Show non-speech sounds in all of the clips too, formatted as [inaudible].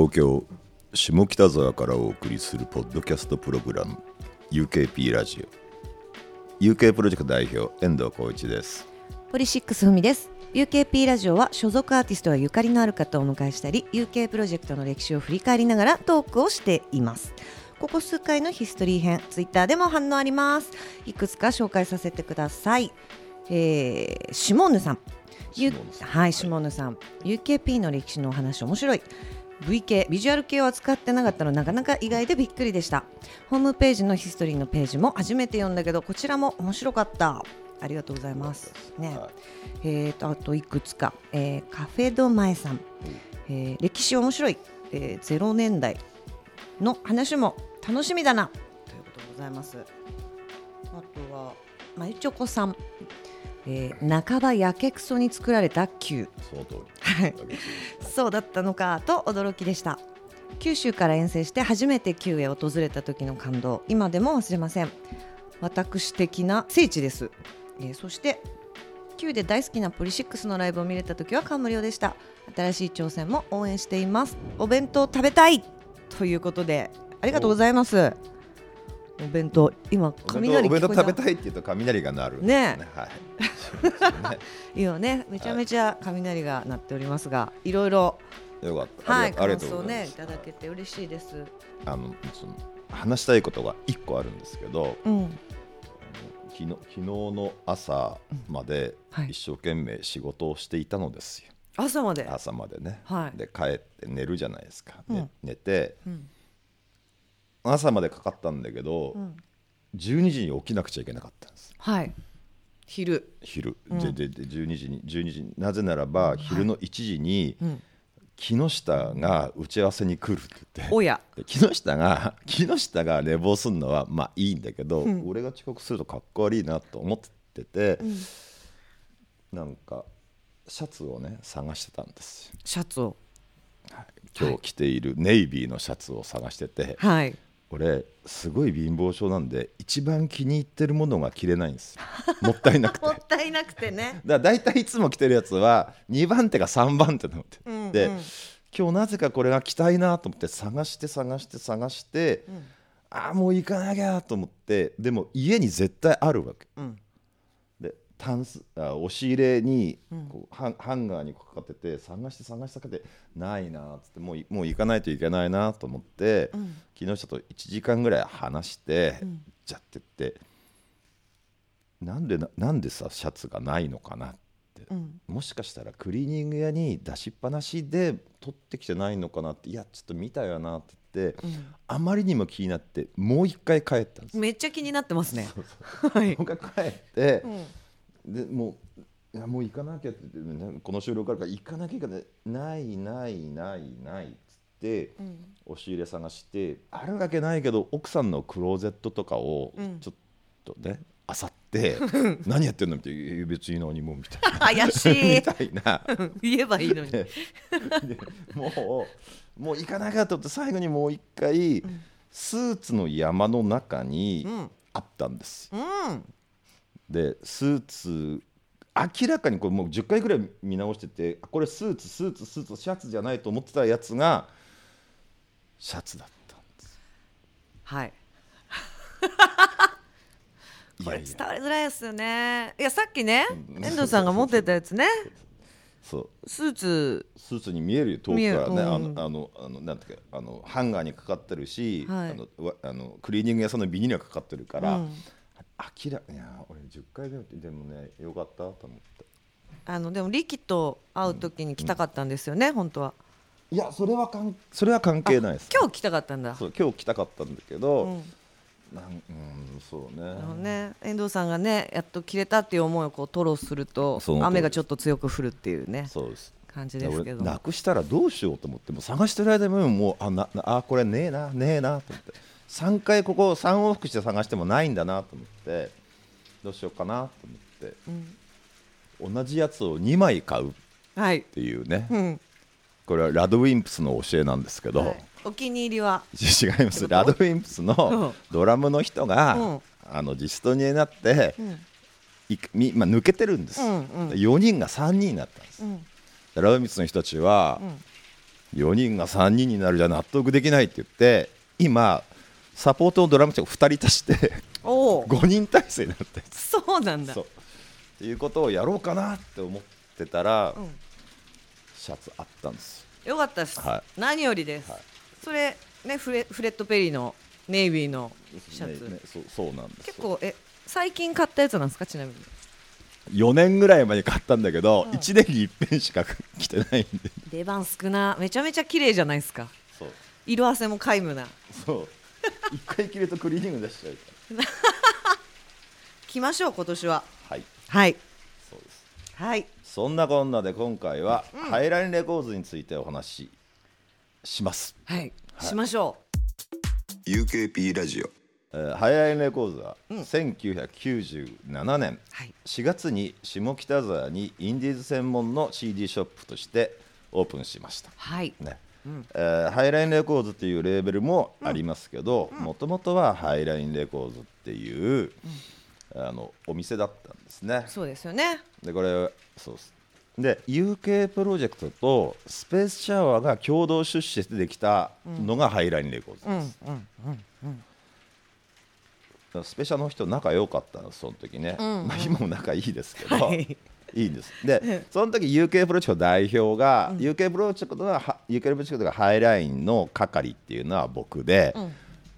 東京下北沢からお送りするポッドキャストプログラム UKP ラジオ。UK プロジェクト代表遠藤浩一です。ポリシックスふみです。UKP ラジオは所属アーティストやゆかりのある方をお迎えしたり UK プロジェクトの歴史を振り返りながらトークをしています。ここ数回のヒストリー編ツイッターでも反応あります。いくつか紹介させてください、えー、シモンヌさん。ゆはいシモンヌさん。UKP の歴史のお話面白い V 系ビジュアル系を扱ってなかったのなかなか意外でびっくりでした。ホームページのヒストリーのページも初めて読んだけどこちらも面白かった。ありがとうございます。ね、はい、えーとあといくつか、えー、カフェドマエさん、えー、歴史面白い、えー、0年代の話も楽しみだな。ということでございます。あとはまゆちょこさん。えー、半ばやけくそに作られた球。そうだったのかと驚きでした。九州から遠征して初めて球へ訪れた時の感動。今でも忘れません。私的な聖地です、えー、そして球で大好きなポリシックスのライブを見れた時は感無量でした。新しい挑戦も応援しています。お弁当食べたい！ということでありがとうございますお弁当今雷お弁当食べたいって言うと雷が鳴るね。はい、今 [laughs] ね。めちゃめちゃ雷が鳴っておりますが、いろいろ。よかった。はい感想ねいただけて嬉しいです。あのその話したいことが一個あるんですけど、うん、昨日昨日の朝まで一生懸命仕事をしていたのですよ、朝まで？朝までね、はい、で帰って寝るじゃないですか、うん、寝て、うん朝までかかったんだけど、うん、12時に起きなくちゃいけなかったんです。はい。昼。昼、うん、ででで12時に12時になぜならば昼の1時に、はいうん。木下が打ち合わせに来るって言って。おや。木下が [laughs] 木下が寝坊するのはまあいいんだけど、うん、俺が遅刻するとかっこ悪いなと思ってて、うん、なんかシャツをね探してたんですシャツを、はい、今日着ているネイビーのシャツを探してて、はい、俺すごい貧乏症なんで一番気に入ってるものが着れないんです。[laughs] もったいなくて。もったいなくてね。[laughs] だから大体いつも着てるやつは2番手か3番手なので、うんうん、で今日なぜかこれが着たいなと思って探して探して探して、うん、ああもう行かなきゃと思ってでも家に絶対あるわけ、うんタンスあ押し入れにこう、ハンガーにかかってて探して探してかけてないなっつってもうもう行かないといけないなと思って、うん、昨日ちょっと1時間ぐらい話して、うん、じゃってってなんでなんでさシャツがないのかなって、うん、もしかしたらクリーニング屋に出しっぱなしで取ってきてないのかなっていやちょっと見たよなって言っあまりにも気になってもう一回帰ったんですめっちゃ気になってますね。はい、もう一回帰って、でもういやもう行かなきゃって、ね、この収録あるから行かなきゃいけないないないないないっつって、うん、押し入れ探してあるわけないけど奥さんのクローゼットとかをちょっとね、あさって [laughs] 何やってんのみたいな。別に何もみたいな。怪しい。みたいな。[laughs] 言えばいいのに。もうもう行かなきゃと思って最後にもう一回、うん、スーツの山の中にあったんです、うんでスーツ明らかにこれもう10回ぐらい見直しててこれスーツスーツスーツシャツじゃないと思ってたやつがシャツだったんです。はい。これ伝わりづらいですよね。いやさっきね遠藤さんが持ってたやつね。[laughs] そう。スーツ。スーツに見えるよ遠くからね、うん、あのあのあのなんていうかあのハンガーにかかってるし、はい、あのあのクリーニング屋さんのビニールがかかってるから、うん明らいや俺10回目でもねよかったと思って。あのでも力と会う時に来たかったんですよね、うん、本当は。いやそれはかんそれは関係ないです。今日来たかったんだ。そう今日来たかったんだけど、うん、なんうんそうね。ね遠藤さんがねやっと切れたっていう思いをこう吐露すると雨がちょっと強く降るっていうねそうです。感じですけど。なくしたらどうしようと思っても探してる間ももうあなあこれねえなねえなと思って3回ここ3往復して探してもないんだなと思ってどうしようかなと思って、うん、同じやつを2枚買うっていうね、はいうん、これはラドウィンプスの教えなんですけど、はい、お気に入りは？違います。ラドウィンプスのドラムの人が、うん、あのジストニアになって、いみまあ、抜けてるんです、うんうん、4人が3人になったんです、ラドウィンプスの人たちは、4人が3人になるじゃ納得できないって言って今サポートのドラムチェック2人足しておお5人体制になってそうなんだ。っていうことをやろうかなって思ってたら、うん。シャツあったんです。よかったです、は何よりです、はい。それねフレフレッド・ペリーのネイビーのシャツ、ねねそうそうなんですよ。結構え最近買ったやつなんですか？ちなみに。4年ぐらい前に買ったんだけど、うん。1年に一遍しか着てないんで出番少なめちゃめちゃ綺麗じゃないですか色あせも皆無なそう [laughs] 一回着るとクリーニング出しちゃうか着ましょう今年は。らはい。はい。そうです。はい。そんなこんなで今回は、ハイラインレコーズについてお話しします、はい、しましょ UKP ラジオ。えーハイラインレコーズは、1997年はい。4月に下北沢にインディーズ専門の CD ショップとしてオープンしました。うはい。ねえーハイラインレコーズっていうレーベルもありますけどもともとはハイラインレコーズっていう、あのお店だったんですね。そうですよね。でこれそうです。で UK プロジェクトとスペースシャワーが共同出資してできたのがハイラインレコーズうんです、うんうん。スペシャルの人仲良かったのその時ね、うんうん。まあ、今も仲いいですけど、はいいいんです。でその時 UK プロジェクト代表が、UK プロジェクトがは UK プロジェクトがハイラインの係っていうのは僕で、ん。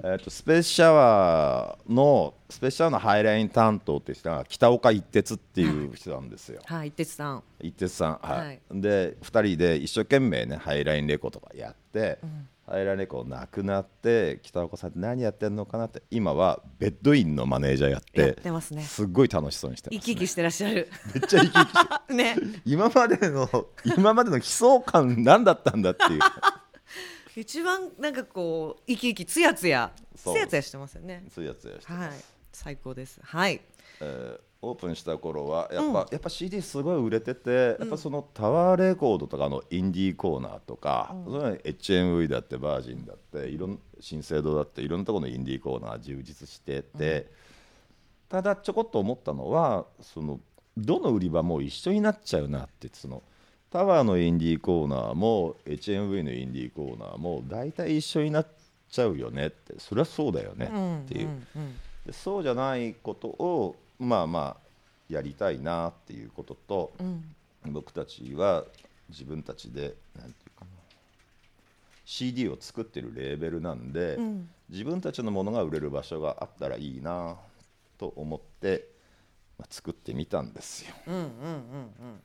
えー、とスペースシャワーのスペースシャワーのハイライン担当って人が北岡一徹っていう人なんですよ。はい一徹さん。一徹さん、はい。はい。で2人で一生懸命ねハイラインレコとかやって、ハイラインレコなくなって北岡さんって何やってんのかなって今はベッドインのマネージャーやってやってますね。すっごい楽しそうにしてます、ね、生き生きしてらっしゃる。めっちゃ生き生きして [laughs] ね。今までの今までの悲壮感何だったんだっていう。[laughs] 一番なんかこう生き生きつやつやつやつやしてますよね。そういうやつやして、はい。最高です。はい。えーオープンした頃はやっぱ,、やっぱ CD すごい売れてて、やっぱそのタワーレコードとかのインディーコーナーとか、それは HMV だってバージンだっていろん新生堂だっていろんなところのインディーコーナー充実してて、ただちょこっと思ったのはそのどの売り場も一緒になっちゃうなってその。タワーのインディーコーナーも HMV のインディーコーナーも大体一緒になっちゃうよねって。そりゃそうだよねっていう。んうん。でそうじゃないことをまあまあやりたいなっていうことと、うん。僕たちは自分たちでなんていうかな CD を作ってるレーベルなんで、ん。自分たちのものが売れる場所があったらいいなと思って、まあ、作ってみたんですよ。うんうんうんうん。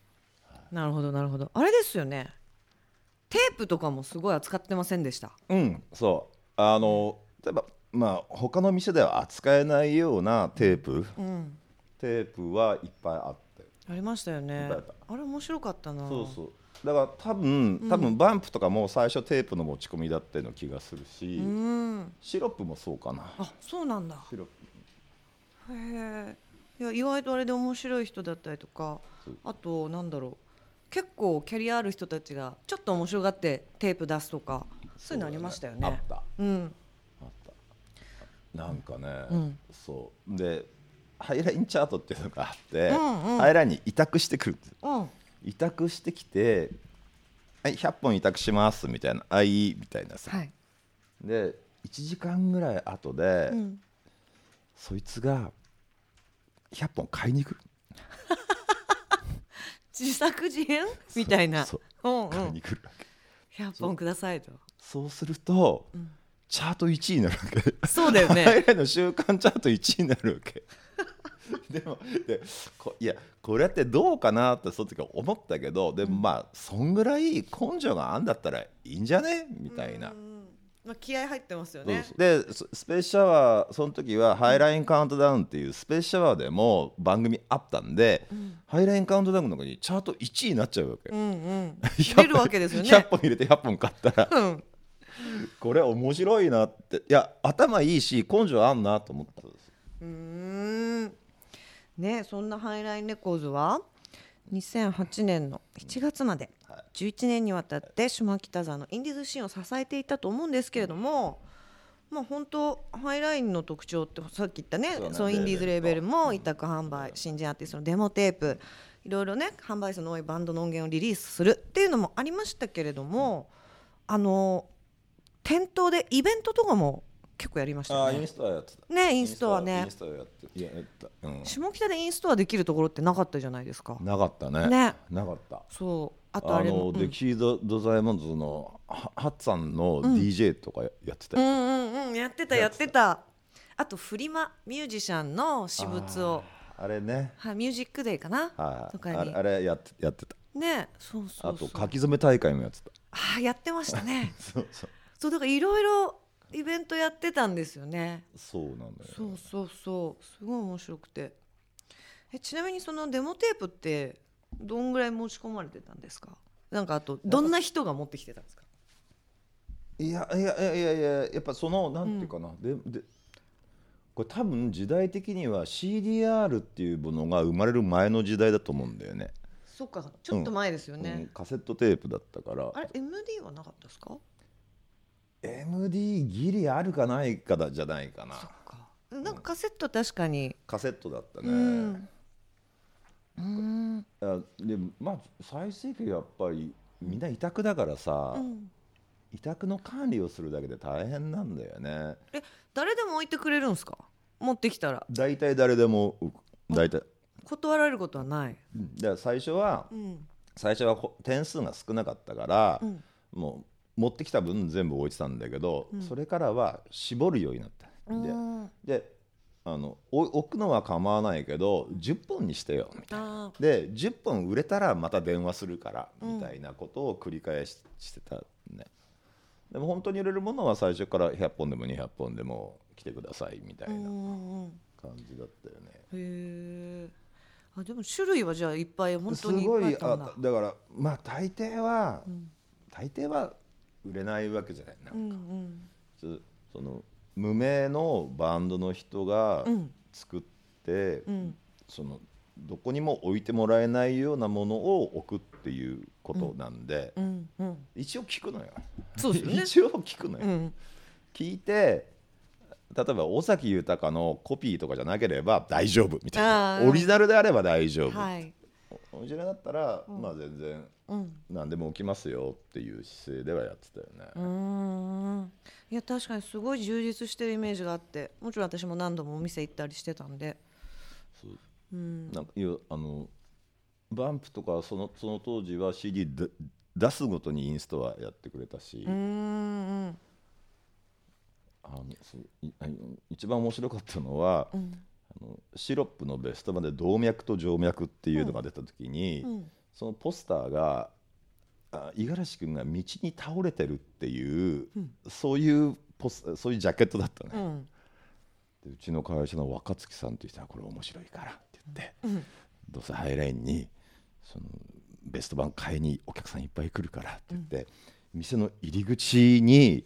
なるほどなるほど。あれですよね。テープとかもすごい扱ってませんでした？うん、そう。あの例えばまあ他の店では扱えないようなテープ、うん。テープはいっぱいあって。ありましたよね。あれ面白かったな。そうそう。だから多分多分バンプとかも最初テープの持ち込みだったような気がするし、うん。シロップもそうかな。あそうなんだ。シロップ。へえ。いや意外とあれで面白い人だったりとかあとなんだろう。結構キャリアある人たちがちょっと面白がってテープ出すとかそういうのありましたよね。あった。うんなんかね、うん。そう。でハイラインチャートっていうのがあって、うんうん。ハイラインに委託してくるんですう。ん。委託してきて「はい100本委託します」みたいな「あいい」みたいなさ、はい。で1時間ぐらい後で、うん。そいつが100本買いに来る [laughs] 自作自演？みたいな。そう。うんうん。買いに来るわけ、100本くださいと。そうすると、チャート1位になるわけ。そうだよハイね。ラインの週間チャート1位になるわけ。[laughs] でもでこいやこれってどうかなってその時は思ったけどでもまあそんぐらい根性があんだったらいいんじゃね？みたいな。うん。まあ気合入ってますよね。でススペースシャワーその時はハイラインカウントダウンっていうスペースシャワーでも番組あったんで、ハイラインカウントダウンの中にチャート1位になっちゃうわけ、うんうん。[laughs] 100出るわけですよね。100本入れて100本買ったら。うん [laughs] これ面白いなって。いや頭いいし根性あんなと思ったんですうーん。ねそんなハイラインレコーズは2008年の7月まで。11年にわたって下北沢のインディーズシーンを支えていたと思うんですけれども、まあ本当ハイラインの特徴ってさっき言ったねそのインディーズレーベルレーベルも委託販売新人アーティストのデモテープいろいろね販売数の多いバンドの音源をリリースするっていうのもありましたけれどもあの店頭でイベントとかも結構やりましたよね。ああインストアやってた。ねインストアね。インストアやっていややった、うん、下北でインストアできるところってなかったじゃないですか。なかったね。ね。なかった。そう。あとあれもの、うん。ド・ドザイモンズのはハッツさんのん DJ とかやってたよ、うんうんうんやってたやってた。あとフリマミュージシャンの私物を。あれね。はいミュージックデーかな？はい。とかに。あれあれやってやってた。ねそうそう。あと書き初め大会もやってた。あーやってましたね。[laughs] そうそうそうだからいろいろイベントやってたんですよね。そうなんだよ。そうそうそう。すごい面白くて。えちなみにそのデモテープってどんぐらい持ち込まれてたんですか？なんかあとどんな人が持ってきてたんですか？いやいやいやいやいややっぱそのなんていうかな、ででこれ多分時代的には CDR っていうものが生まれる前の時代だと思うんだよね。そっかちょっと前ですようんね、カセットテープだったから。あれ MD はなかったですか？MD ギリあるかないかだじゃないかな。そっか。なんかカセット確かに。カセットだったね、うん。うん。でまあ最盛期やっぱりみんな委託だからさ、うん。委託の管理をするだけで大変なんだよね。え誰でも置いてくれるんですか？持ってきたら。大体誰でも大体。断られることはない、うん。だから最初はうん。最初はほ点数が少なかったから、うん。もう持ってきた分全部置いてたんだけど、それからは絞るようになった。でうん。であのお置くのは構わないけど10本にしてよみたいな。あで10本売れたらまた電話するからみたいなことを繰り返ししてたね。でも本当に売れるものは最初から100本でも200本でも来てくださいみたいなうんうん感じだったよね。へえあでも種類はじゃあいっぱい本す当にいっごいぱいあったんだ。からまあ大抵は、ん。大抵は売れないわけじゃないなうんうん。そその無名のバンドの人がうん。作って、うん。そのどこにも置いてもらえないようなものを置くっていうことなんで、うんうん。一応聞くのよ。そうですよね。[laughs] 一応聞くのよ。うん。聞いて例えば尾崎豊のコピーとかじゃなければ大丈夫みたいな。オリジナルであれば大丈夫、はいオリジナルだったら、まあ全然うん。何でも起きますよっていう姿勢ではやってたよね。うーん。いや確かにすごい充実してるイメージがあってもちろん私も何度もお店行ったりしてたんで。そう。うん。なんかいやあのバンプとかそのその当時は CD で出すごとにインストはやってくれたし、うーん。あのそういあの一番面白かったのは、うんあのシロップのベスト版で動脈と静脈っていうのが出た時に、うん。そのポスターがあ五十嵐君が道に倒れてるっていう、うん。そういうポスそういうジャケットだったね、うん。でうちの会社の若月さんという人はこれ面白いからって言って、うん。どうせハイラインにそのベスト版買いにお客さんいっぱい来るからって言って、店の入り口に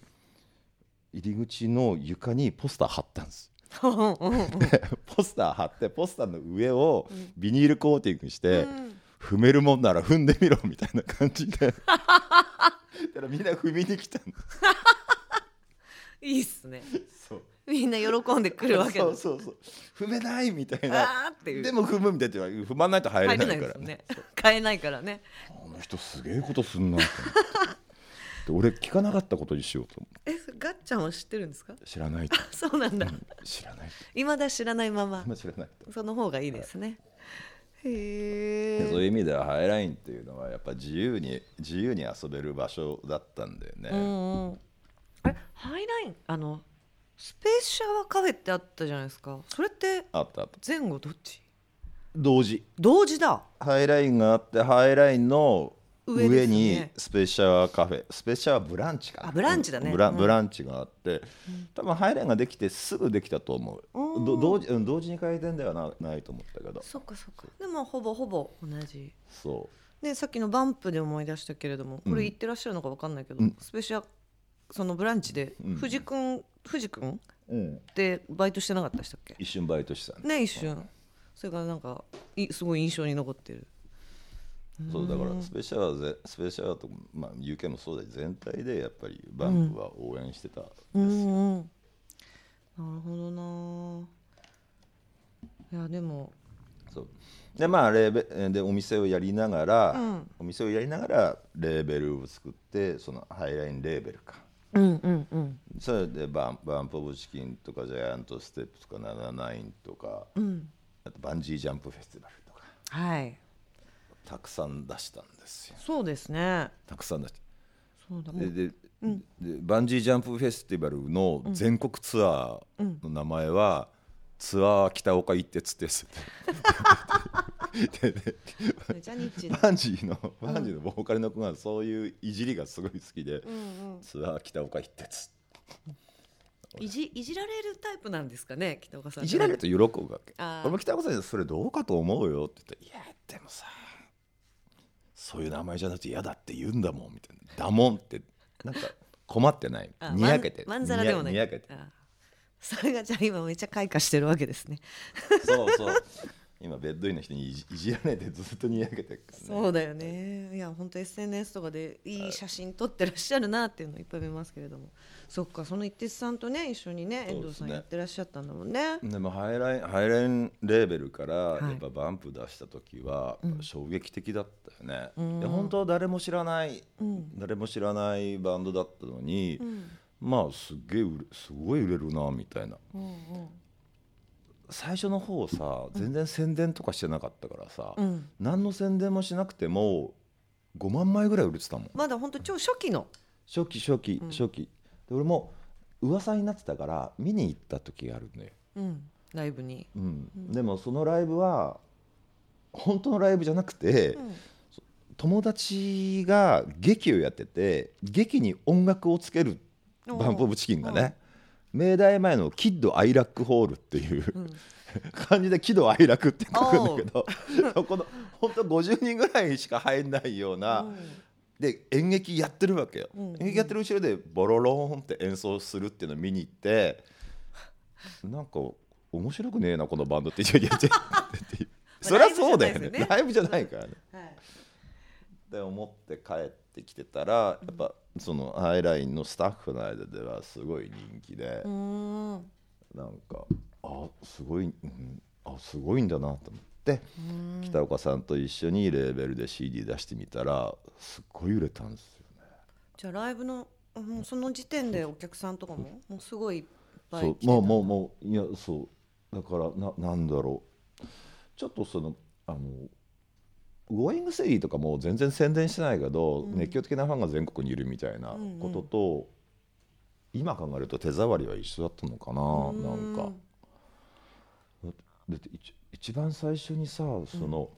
入り口の床にポスター貼ったんです。ポスター貼ってポスターの上をビニールコーティングして、踏めるもんなら踏んでみろみたいな感じで。だからみんな踏みに来たんいいっすね。そう。みんな喜んでくるわけだ。そうそうそう。踏めないみたいな。でも踏むみたいな。踏まないと入れなからないいですよね買えないからね。あの人すげえことすんな俺聞かなかったことにしようと思って。えガッチャンは知ってるんですか？知らないと。そうなんだ。知らないと。未だ知らないまま。今知らないと。その方がいいですね。へでそういうえ意味ではハイラインっていうのはやっぱ自由に自由に遊べる場所だったんだよね、うんうん。あれハイラインあのスペースシャワーカフェってあったじゃないですか。それってあったあった。前後どっち？同時。同時だ。ハイラインがあってハイラインの上ねにスペシャワーカフェ。スペシャワーブランチか。ブランチだね。うん。ブランチがあって多分ハイラインができてすぐできたと思う。ど同時うん同時に開店ではなないと思ったけど。そっかそっか。でもほぼほぼ同じ。そでさっきのバンプで思い出したけれどもこれ言ってらっしゃるのか分かんないけど、うん。スペシャそのブランチでうん。藤君藤君う、うん、ってバイトしてなかったでしたっけ？一瞬バイトしてたね。ね一瞬。それがなんかいすごい印象に残ってるそうだからスペシャワーぜスペシャワーとか、まあ、UK もそうだし全体でやっぱりバンプは応援してた、うんうんなるほどな。いやでも。そう。でまあレーベえーでお店をやりながら、うん。お店をやりながらレーベルを作ってそのハイラインレーベルか。うんうんうん。それでバンバンプ・オブ・チキンとかジャイアント・ステップとか79とか、うん。あとバンジージャンプフェスティバルとか。はいたくさん出したんですよ。そうですね。たくさん出して。そうだ。もうでで,、でバンジージャンプフェスティバルの全国ツアーの名前は、ツアー北岡一徹です [laughs] バンジーのバンジーのボーカルの子がそういういじりがすごい好きで、うんうん。ツアー北岡一徹いじいじられるタイプなんですかね北岡さんい。じられると喜ぶわけ。俺も北岡さんにそれどうかと思うよって言って「いやでもさそういう名前じゃなくて嫌だって言うんだもん」みたいな「だもん」ってなんか困ってない。あにやけて。まんざらでもない。にやけて。あそれがじゃあ今めっちゃ開花してるわけですね。そうそう今ベッドインの人にいじいじられてずっとにやけてね。そうだよね。いや本当 SNS とかでいい写真撮ってらっしゃるなっていうのをいっぱい見ますけれども。そっかその一徹さんとね一緒にね遠藤さんやってらっしゃったんだもんね。でもハイラインハイラインレーベルからい。やっぱバンプ出した時は衝撃的だったよね、うん。で本当は誰も知らない、うん。誰も知らないバンドだったのに、うん。まあすっげえすごい売れるなみたいな。うんうん最初の方さ全然宣伝とかしてなかったからさ、うん。何の宣伝もしなくても5万枚ぐらい売れてたもん。まだ本当超初期の。初期初期うん。初期、で俺も噂になってたから見に行った時があるんだよ、うん。ライブに。うん。でもそのライブは本当のライブじゃなくて、うん。友達が劇をやってて劇に音楽をつけるバンプ・オブ・チキンがね明大前のキッド・アイラックホールっていう、うん。感じで喜怒哀楽って書くんだけど [laughs] そこの本当50人ぐらいしか入んないような、で演劇やってるわけよ、うん演劇やってる後ろでボロローンって演奏するっていうのを見に行ってなんか面白くねえなこのバンドって言って言ってってそりゃそうだよねライブじゃないからね。はいって思って帰ってきてたらやっぱそのハイラインのスタッフの間ではすごい人気でなんかあすごい、うんあすごいんだなと思って、北岡さんと一緒にレーベルで CD 出してみたらすっごい売れたんですよね。じゃあライブのもうその時点でお客さんとかももうすごいいっぱいそうもうもうもういやそう。だからななんだろう。ちょっとそのあのゴーイングステディとかも全然宣伝してないけど、うん。熱狂的なファンが全国にいるみたいなことと、今考えると手触りは一緒だったのかな、なんか。だって一一番最初にさその、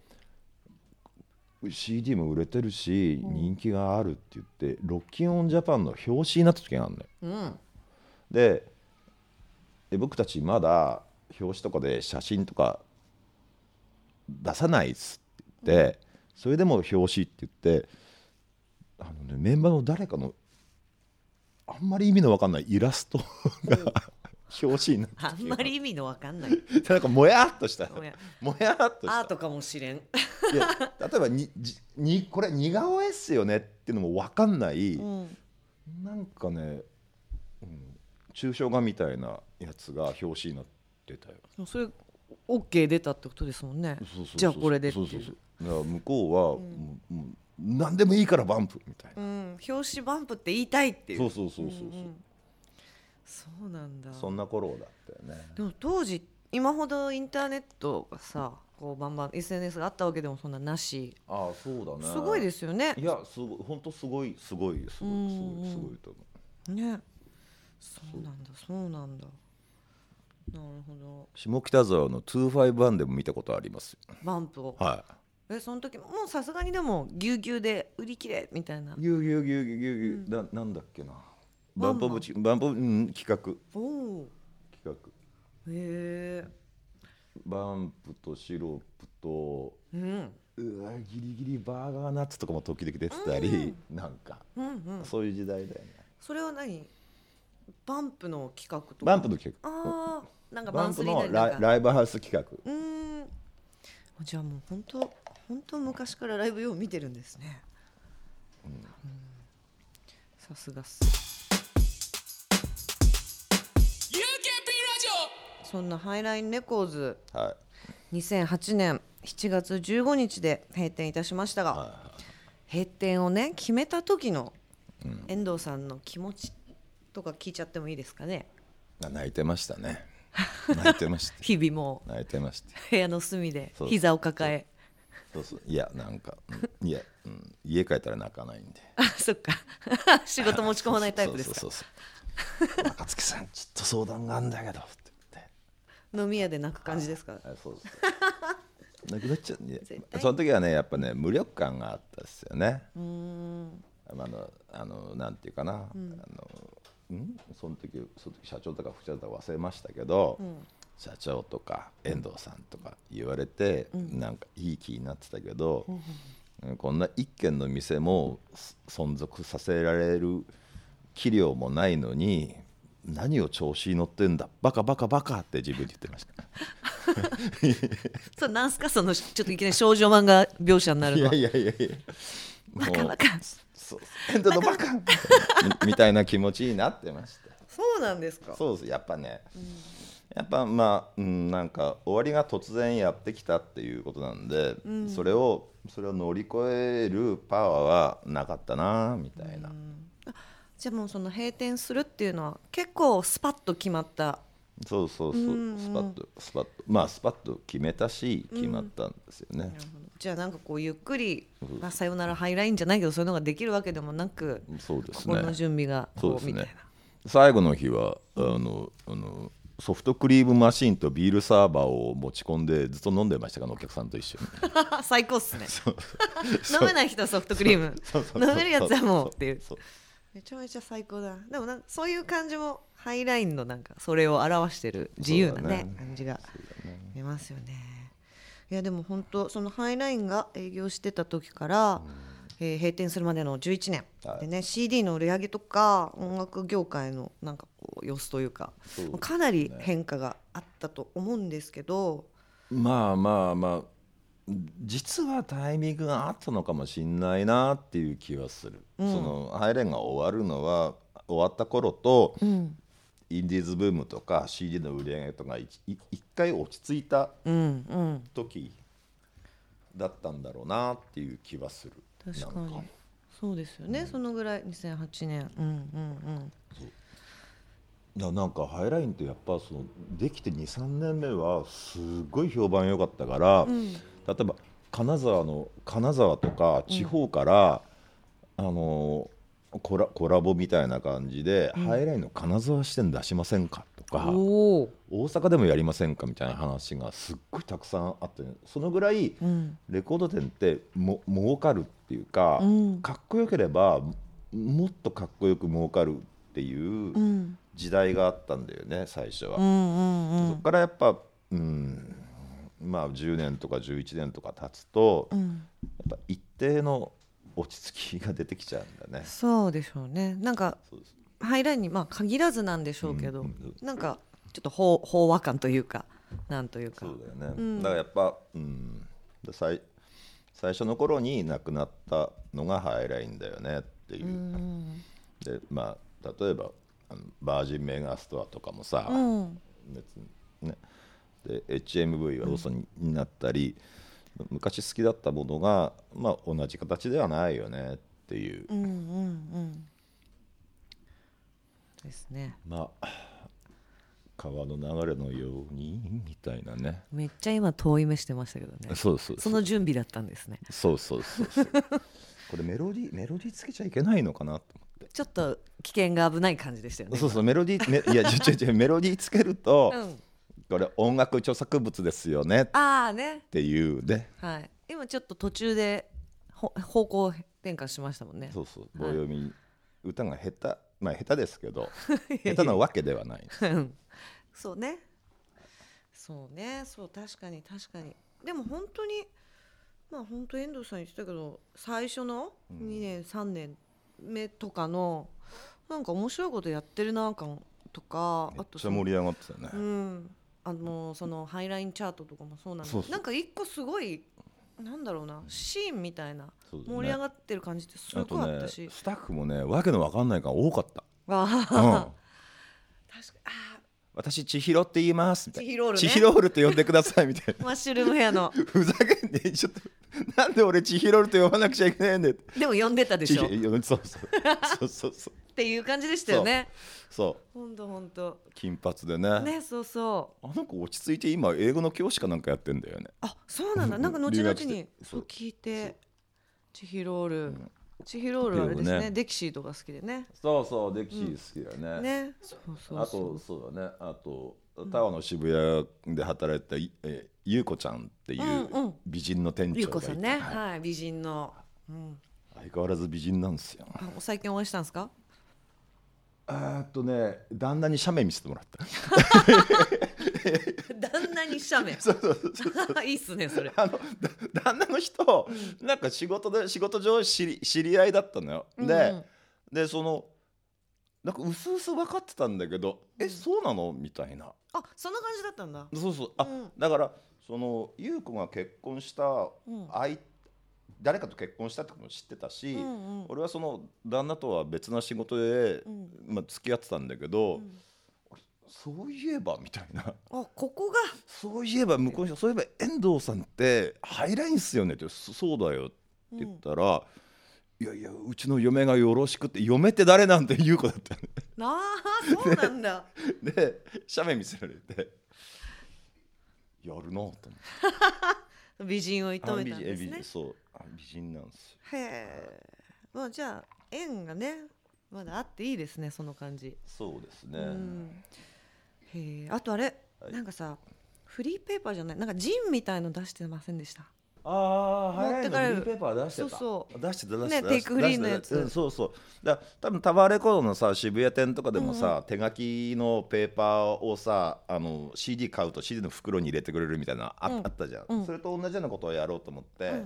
CD も売れてるし、人気があるって言ってロッキンオンジャパンの表紙になった時があるのよ。うん。でで僕たちまだ表紙とかで写真とか出さないっすってそれでも表紙って言ってあの、ね、メンバーの誰かのあんまり意味の分かんないイラストが表紙になってあんまり意味のわかんない。[laughs] なんかもやっとした。もや。もやっとした。アートかもしれん。いや例えばにじにこれ似顔絵っすよねっていうのも分かんない、うん。なんかね、うん、抽象画みたいなやつが表紙になってたよ。それ OK 出たってことですもんね。じゃあこれでそうそうそう向こうは、もうもう何でもいいからバンプみたいな、うん、表紙バンプって言いたいっていう。そうそうそうそうそう、んんそうなんだ。そんな頃だったよね。でも当時今ほどインターネットがさこうバンバン SNS があったわけでもそんななし。ああそうだね。すごいですよね。いやすごい本当すごいすごいすごいすうんうん。ごいすごいと思う。ね。そうなんだそうなんだ。なるほど。下北沢の251でも見たことありますよ。バンプを。はえその時もうさすがにでもぎゅうぎゅうで売り切れみたいな。いぎゅうぎゅうぎゅうぎゅうぎゅうぎゅうななんだっけな。バンバン。バンプブチバンプうん企画。おお企画。へえバンプとシロップとうん。うわギリギリバーガーナッツとかも時々出てたり、なんかうんうん。そういう時代だよね。それは何？バンプの企画とか？バンプの企画。ああなんかバンプのライライブハウス企画。うーん。じゃあもう本当本当昔からライブよう見てるんですね。うん。さすがっす。そんなハイラインレコーズ。はい。2008年7月15日で閉店いたしましたが、閉店をね決めた時の遠藤さんの気持ちとか聞いちゃってもいいですかね。あ泣いてましたね。泣いてました。[laughs] 日々もう。泣いてました。部屋の隅で膝を抱えそうそう。いやなんか、うん。いや、うん、家帰ったら泣かないんで。あそっか。[laughs] 仕事持ち込まないタイプですか？そうそうそうそう。若月さんちょっと相談があるんだけど。って言って飲み屋で泣く感じですか？あそうですなくなっちゃう。いや絶対。その時はねやっぱね無力感があったですよね。うーん。あのあのなんていうかな、あのん？その時その時社長とか副社長とか忘れましたけど、社長とか遠藤さんとか言われて、なんかいい気になってたけど、うん。こんな一軒の店もす存続させられる器量もないのに何を調子に乗ってんだバカバカバカって自分で言ってました。[laughs] そうなんすかそのちょっといきなり少女漫画描写になるの。いやいやいやいや。バカバカ。そう遠藤のバカ。み [laughs] みたいな気持ちになってました。そうなんですか。そうです。やっぱね、やっぱまあ、うん、なんか終わりが突然やってきたっていうことなんで、それをそれを乗り越えるパワーはなかったなみたいな、じゃあもうその閉店するっていうのは結構スパッと決まった。そうそうそう、スパッとスパッと。まあスパッと決めたし決まったんですよね、じゃあなんかこうゆっくり、まあ、さよならハイラインじゃないけどそういうのができるわけでもなくそうです心のね準備がそうですね。こうみたいな。最後の日はあのあのソフトクリームマシンとビールサーバーを持ち込んでずっと飲んでましたからお客さんと一緒に。[laughs] 最高っすね。[laughs] 飲めない人はソフトクリーム。飲めるやつはもうっていう。そう。めちゃめちゃ最高だ。でもなんかそういう感じもハイラインのなんかそれを表してる自由なねね。感じが出ますよね。いやでも本当そのハイラインが営業してた時から、えー閉店するまでの11年、はい。でね CD の売り上げとか音楽業界のなんかこう様子というかね。かなり変化があったと思うんですけど、まあまあまあ実はタイミングがあったのかもしれないなっていう気はする、そのハイレンが終わるのは終わった頃と、うん。インディーズブームとか CD の売り上げとか一回落ち着いたうんうん、時だったんだろうなっていう気はする確かに。そうですよね、そのぐらい。2008年。うんうんななんかハイラインってやっぱそのできて23年目はすごい評判良かったから、例えば金沢の金沢とか地方から、あのコラコラボみたいな感じで、ハイラインの金沢支店出しませんかとか大阪でもやりませんかみたいな話がすっごいたくさんあって、そのぐらいうん。レコード店っても儲かるっていうか、うん。かっこよければもっとかっこよく儲かるっていううん。時代があったんだよね最初は。うんうんうん。そこからやっぱ、うん、まあ10年とか11年とか経つと、やっうんぱ一定の落ち着きが出てきちゃうんだね。そうでしょうね。なんかハイラインにまあ限らずなんでしょうけど、うんうんなんかちょっと飽飽和感というかなんというか。そうだよね、うん。だからやっぱ、うん、で最最初の頃に亡くなったのがハイラインだよねっていう。う、ん。でまあ例えばあのバージンメガストアとかもさ、うん。別にね、で HMV はローソンになったり、昔好きだったものが、まあ、同じ形ではないよねっていう、うんうんうん。ですね。まあ川の流れのようにみたいなね。めっちゃ今遠い目してましたけどね。そうそうその準備だったんですね。そうそうそうそう。[laughs] これメロディーメロディーつけちゃいけないのかなと思って。ちょっと危険が危ない感じでしたよね。そうそうメロディーめいやちょちょちょメロディーつけると、うん。これ音楽著作物ですよね。っああね。ていうね。はい。今ちょっと途中でほ方向転換しましたもんね。そうそう。棒読み、歌が下手。まあ下手ですけど [laughs] 下手なわけではない。うんそうね。そうね。そう確かに確かに。でも本当にまあ本当遠藤さん言ってたけど最初の2年、3年目とかのなんか面白いことやってるな感とかめっちゃ盛り上がってたよね、うん。あのそのハイラインチャートとかもそうなんですそうそう。なんか一個すごいなんだろうなシーンみたいなそうだね。盛り上がってる感じってすごあとねくあったし、スタッフもねわけのわかんないから多かった、わあうん、確かあ私千尋って言いますみたいな。千尋ールね。千尋ールって呼んでくださいみたいな。マッシュルームヘアの。ふざけんでちょっとなんで俺千尋ールと呼ばなくちゃいけないんだよ。でも呼んでたでしょ。っ千尋そうそうそうそうそう。ていう感じでしたよね。そう。ほんとほんと。金髪でね。ねそうそう。あの子落ち着いて今英語の教師かなんかやってんだよね。あそうなんだ。なんか後々留学してにそそう。う聞いて。チヒロールチヒロールあれですねね。デキシーとか好きでね。そうそうデキシー好きだよね,、ね。そうそうあとそうだね。あとタワーの渋谷で働いてたいえゆうこちゃんっていう美人の店長がいて、ゆうこさんね。はい。はい美人の。うん。相変わらず美人なんですよ。あ最近お会いしたんですか？えーっとね旦那に写メ見せてもらった。[laughs] 旦那に写メ。[laughs] そうそうそう [laughs] いいっすねそれ。あのだ旦那の人、なんか仕事で仕事上知り知り合いだったのよ、でうんうん。でそのなんかうすうす分かってたんだけど、えそうなの？みたいな。あそんな感じだったんだ。そうそう。あ、うん。だからその優子が結婚したうん。相、誰かと結婚したってことも知ってたし、うんうん。俺はその旦那とは別な仕事で、うん。まあ、付き合ってたんだけど、ん。そういえばみたいな。あここが？そういえば向こうの人そういえば遠藤さんってハイラインっすよねってそそうだよって言ったら、いやいやうちの嫁がよろしくって嫁って誰なんて言う子だった。ああそうなんだ。で写メ見せられてやるなと思って美人を射止めたんですね。そう。あ美人なんですよ。へえ。まあじゃあ縁がねまだあっていいですねその感じ。そうですね、うん。へえ。あとあれ、はい。なんかさフリーペーパーじゃないなんかジンみたいの出してませんでした？ああ持ってかれる。フリーペーパー出してた。そうそ出してた出してた。ねテイクフリーのやつ。うんそうそう。だ多分タワーレコードのさ渋谷店とかでもさ、手書きのペーパーをさあの CD 買うと CD の袋に入れてくれるみたいなあ,、うん。あったじゃん、うん。それと同じようなことをやろうと思って、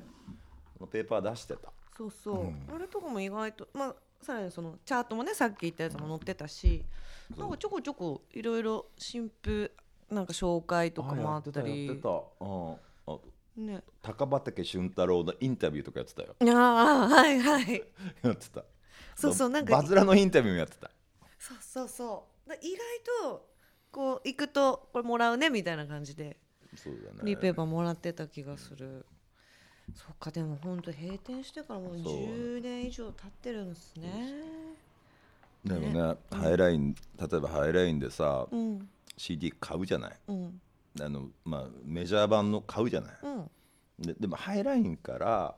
うん。ペーパー出してた。そうそう、うん。あれとかも意外とまあさらにそのチャートもねさっき言ったやつも載ってたし、なんかちょこちょこいろいろ新譜なんか紹介とかもあったり。やってたやってた。うんね。高畑俊太郎のインタビューとかやってたよ。ああはいはい。やってた。そうそうなんかバズラのインタビューもやってた。そうそうそう。だ意外とこう行くとこれもらうねみたいな感じで。そうだね。フリーペーパーもらってた気がする、そっかでも本当閉店してからもうそう。10年以上経ってるんですね。でもねハイライン例えばハイラインでさ、うん。CD 買うじゃない。うんあの、まあ、メジャー版の買うじゃない、うん。ででもハイラインから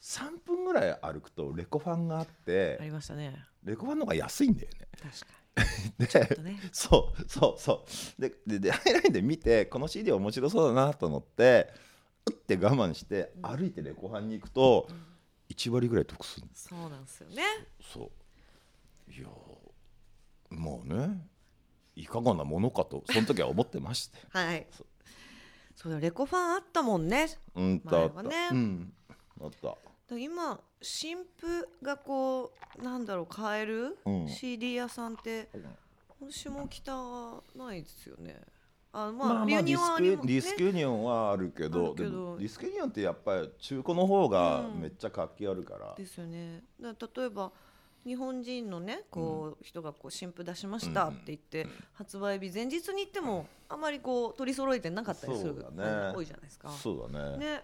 3分ぐらい歩くとレコファンがあってありましたね。レコファンの方が安いんだよね。確かに。[laughs] でとね。そうそうそう。でででハイラインで見てこの CD 面白そうだなと思ってうって我慢して歩いてレコファンに行くと1割ぐらい得するそうなんですよね。そう。いやーもうねいかがなものかとその時は思ってまして。はい。そう。だレコファンあったもんね。うんあった。前はねうん。あった。だ今新譜がこうなんだろう買える、うん。CD 屋さんって下北はないですよね。あまあ、まあまあユディスクユニオンはあるけあど。ディスクユニオンってやっぱり中古の方がうん。めっちゃ活気あるから、ですよね。だ例えば日本人のねこう、人がこう新譜出しましたって言って、発売日前日に行ってもあまりこう取り揃えてなかったりするが多いじゃないですか。そうだね。ね。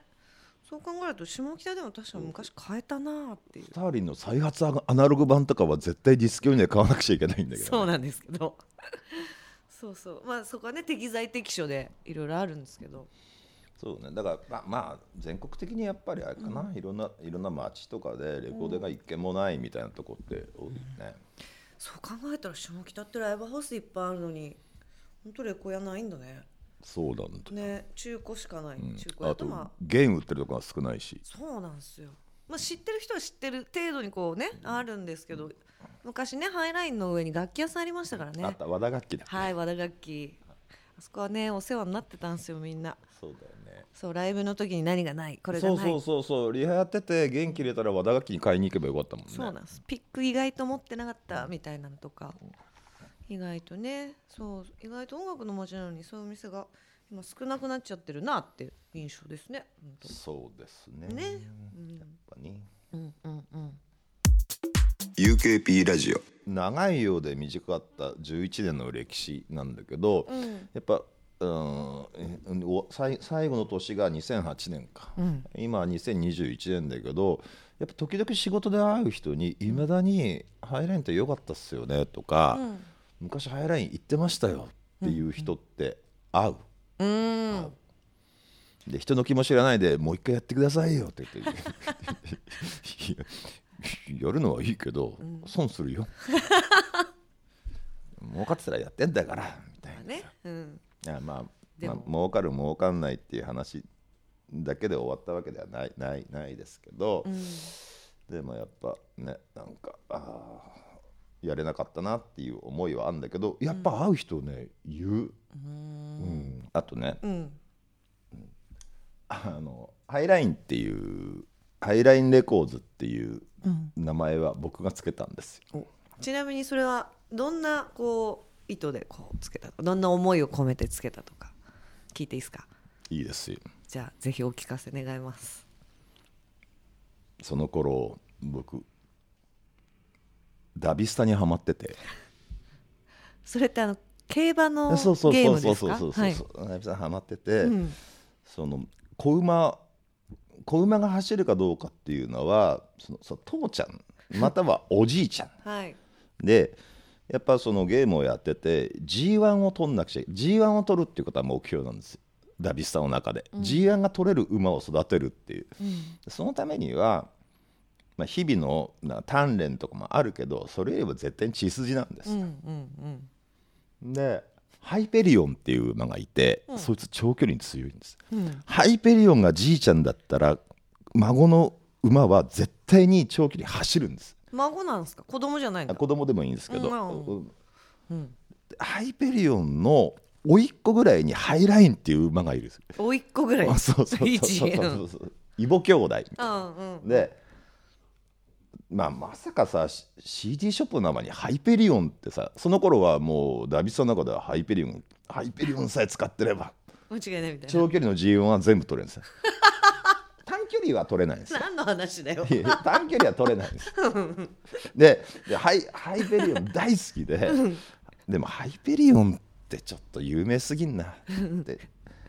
そう考えると下北でも確かに昔買えたなーっていう。スターリンの再発アナログ版とかは絶対ディスクユニオンで買わなくちゃいけないんだけど、そうなんですけど。[laughs] そうそう。まあそこはね適材適所でいろいろあるんですけどそうね。だからまあ、まあ、全国的にやっぱりあれかな、いろんないろんな街とかでレコードが一軒もないみたいなとこって多いね、そう考えたら下北ってライブハウスいっぱいあるのに本当レコヤないんだね。そうなんだ、ね中古しかない、うん。中古やあととまあ。ゲーム売ってるとこが少ないし。そうなんですよ、まあ、知ってる人は知ってる程度にこうねあるんですけど昔ねハイラインの上に楽器屋さんありましたからあねった。和田楽器だはい和田楽器。あそこはねお世話になってたんですよみんな。そうだよねそうライブの時に何がないこれがない。そうそうそうそう。リハやってて元気入れたら和田楽器に買いに行けばよかったもんね。そうなんです。ピック意外と持ってなかったみたいなのとか。意外とね。そう。意外と音楽の街なのにそういうお店が今少なくなっちゃってるなっていう印象ですね。本そうですね。ね。やっぱね。当うんうんうん。UKP ラジオ。長いようで短かった11年の歴史なんだけど、うん。やっぱうん最最後の年が2008年か、うん。今は2021年だけどやっぱ時々仕事で会う人にいまだに「ハイラインって良かったっすよね」とか、うん昔ハイライン行ってましたよ」っていう人って会う。うん。で人の気も知らないでもう一回やってくださいよって言っていや [laughs] やるのはいいけど、損するよ。[laughs] 儲かってたらやってんだからみたいな、ね。うんいやまあでも。まあ、儲かる儲かんないっていう話だけで終わったわけではないないないですけど、うん。でもやっぱねなんかあーやれなかったなっていう思いはあるんだけどやっぱ会う人ね言う、うん。あとねうん。あのハイラインっていうハイラインレコーズっていううん。名前は僕がつけたんですよ。ちなみにそれはどんなこう意図でこうつけたどんな思いを込めてつけたとか聞いていいですか？いいですよ。じゃあぜひお聞かせ願います。その頃僕ダビスタにはまってて。[laughs] それってあの競馬のそうそうゲーそうムですか？そうそうそうそう、はい。ダビスタにはまってて、うん。その子馬子馬が走るかどうかっていうのはそのその父ちゃんまたはおじいちゃん。はい。でやっぱそのゲームをやってて G1 を取んなくちゃ G1 を取るっていうことは目標なんですよ。ダビスタの中で、G1 が取れる馬を育てるっていう。うん。そのためには、まあ、日々のな鍛錬とかもあるけどそれよりも絶対に血筋なんです。うんうんうん。でハイペリオンっていう馬がいて、うん。そいつ長距離に強いんです。うん。ハイペリオンがじいちゃんだったら孫の馬は絶対に長距離走るんです孫なんですか？子供じゃないんだあ子供でもいいんですけど、うん。うん。うん。ハイペリオンの甥っ子ぐらいにハイラインっていう馬がいるんです。おいっ子ぐらい？あ [laughs] そうそうそういいそう字そう。そう異母兄弟みたいな。あうん。で、まあ、まさかさ CD ショップの名前にハイペリオンってさその頃はもうダビスタの中ではハイペリオンハイペリオンさえ使ってれば間違いないみたいな。長距離の G1 は全部取れるんですよ短距離は取れないんですよ。何の話だよ。いや短距離は取れないんです。ででハイハイペリオン大好きででもハイペリオンってちょっと有名すぎんなって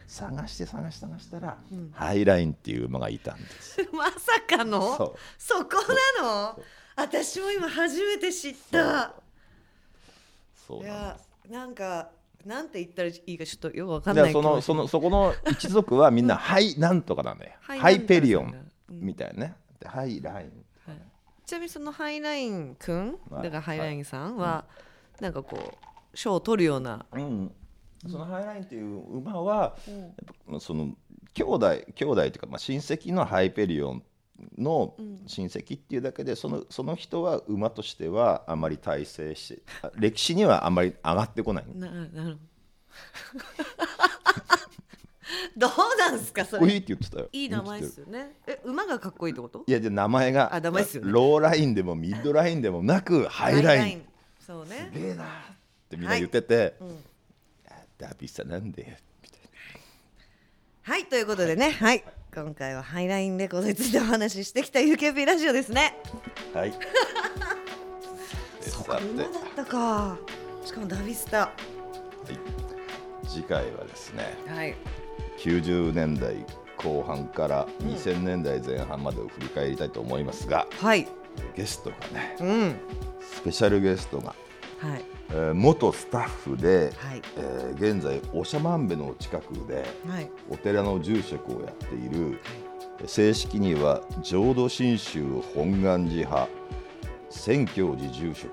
探して探して探したら、ハイラインっていう馬がいたんです。まさかの？そそこなの？私も今初めて知った。そう。なんいやですなんかなんて言ったらいいかちょっとよくわかんでないそのそのそこの一族はみんなハイなんとかなんだよ、ハイハイペリオンみたいなね。でハイラインはい。ちなみにそのハイラインくんはい。だからハイラインさんはなんかこう賞を取るような。うん、そのハイラインっていう馬は、やっぱその兄弟兄弟というか、まあ、親戚のハイペリオンの親戚っていうだけでそのその人は馬としてはあまり大成しあ歴史にはあまり上がってこない。ななるど。[laughs] うなんすかそかっこいいれって言ってたよ。いい名前ですよね。え馬がかっこいいってこと？いやじゃあ名前があ名前っすよね。ローラインでもミッドラインでもなくハイライン。そうね。すげえなってみんな言ってて、うん。ダビサなんではいということでねはい。今回はハイラインレコードについてお話ししてきた UKP ラジオですね。なはい。で [laughs] そこ馬だったか。しかもダビスタ。はい。次回はですねはい。90年代後半から2000年代前半までを振り返りたいと思いますが、はい。ゲストがねうん。スペシャルゲストが、はい。えー元スタッフで、はい。えー現在長万部の近くではい。お寺の住職をやっている正式には浄土真宗本願寺派宣教寺住職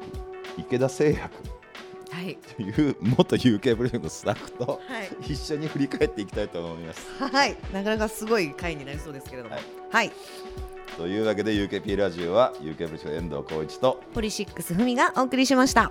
池田誠也君はい。という元 UK プロジェクトのスタッフとはい。一緒に振り返っていきたいと思います。はい。なかなかすごい回になりそうですけれども。ははいい、というわけで UKP ラジオは UK プロジェクト遠藤浩一とポリシックスふみがお送りしました。